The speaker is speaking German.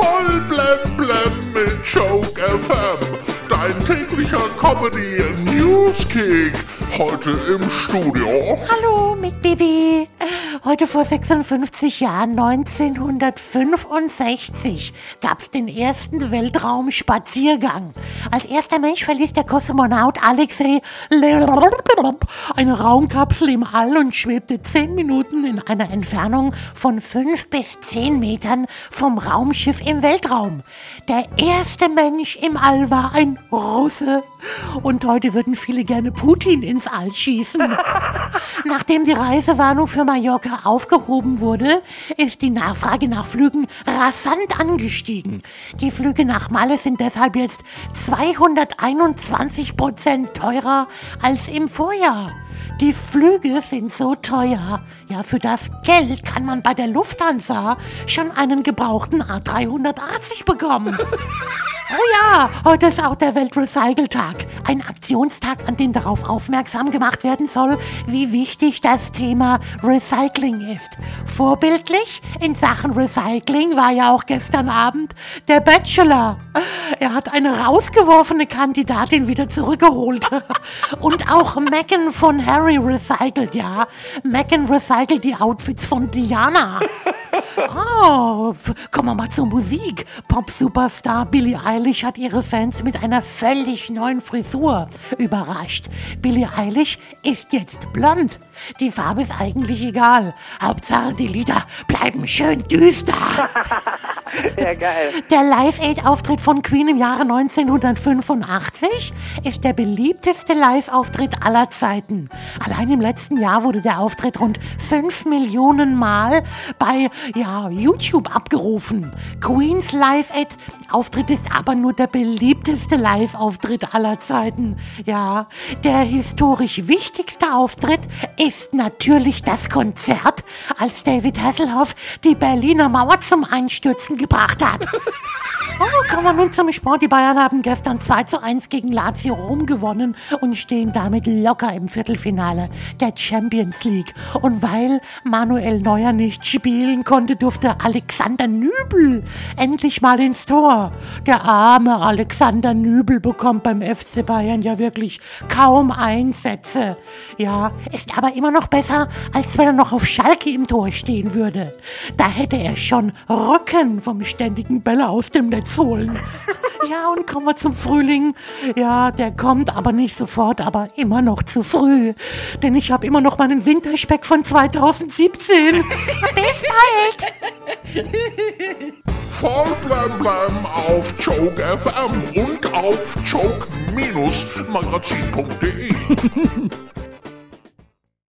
Voll blem blem mit Joke FM. Dein täglicher Comedy Newskick. Heute im Studio. Hallo mit Bibi. Heute vor 56 Jahren, 1965, gab es den ersten Weltraumspaziergang. Als erster Mensch verließ der Kosmonaut Alexei eine Raumkapsel im All und schwebte 10 Minuten in einer Entfernung von 5 bis 10 Metern vom Raumschiff im Weltraum. Der erste Mensch im All war ein Russe. Und heute würden viele gerne Putin ins All schießen. Nachdem die Reisewarnung für Mallorca aufgehoben wurde, ist die Nachfrage nach Flügen rasant angestiegen. Die Flüge nach Malle sind deshalb jetzt 221 Prozent teurer als im Vorjahr. Die Flüge sind so teuer. Ja, für das Geld kann man bei der Lufthansa schon einen gebrauchten A380 bekommen. Oh ja, heute ist auch der Weltrecycle-Tag. Ein Aktionstag, an dem darauf aufmerksam gemacht werden soll, wie wichtig das Thema Recycling ist. Vorbildlich in Sachen Recycling war ja auch gestern Abend der Bachelor. Er hat eine rausgeworfene Kandidatin wieder zurückgeholt. Und auch Megan von Harry recycelt, ja. Megan recycelt die Outfits von Diana. Oh, kommen wir mal zur Musik. Pop-Superstar Billie Eilish hat ihre Fans mit einer völlig neuen Frisur überrascht. Billie Eilish ist jetzt blond. Die Farbe ist eigentlich egal. Hauptsache, die Lieder bleiben schön düster. ja, geil. Der Live-Aid-Auftritt von Queen im Jahre 1985 ist der beliebteste Live-Auftritt aller Zeiten. Allein im letzten Jahr wurde der Auftritt rund 5 Millionen Mal bei ja, YouTube abgerufen. Queens Live-Aid-Auftritt ist aber nur der beliebteste Live-Auftritt aller Zeiten. Ja, der historisch wichtigste Auftritt ist natürlich das Konzert, als David Hasselhoff die Berliner Mauer zum Einstürzen gebracht hat. Oh, kommen wir nun zum Sport. Die Bayern haben gestern 2 zu 1 gegen Lazio Rom gewonnen und stehen damit locker im Viertelfinale der Champions League. Und weil Manuel Neuer nicht spielen konnte, durfte Alexander Nübel endlich mal ins Tor. Der arme Alexander Nübel bekommt beim FC Bayern ja wirklich kaum Einsätze. Ja, ist aber immer noch besser, als wenn er noch auf Schalke im Tor stehen würde. Da hätte er schon Rücken vom ständigen Bälle aus dem Netz holen. Ja, und kommen wir zum Frühling. Ja, der kommt aber nicht sofort, aber immer noch zu früh. Denn ich habe immer noch meinen Winterspeck von 2017. Bis bald! Voll blam blam auf Choke FM und auf choke-magazin.de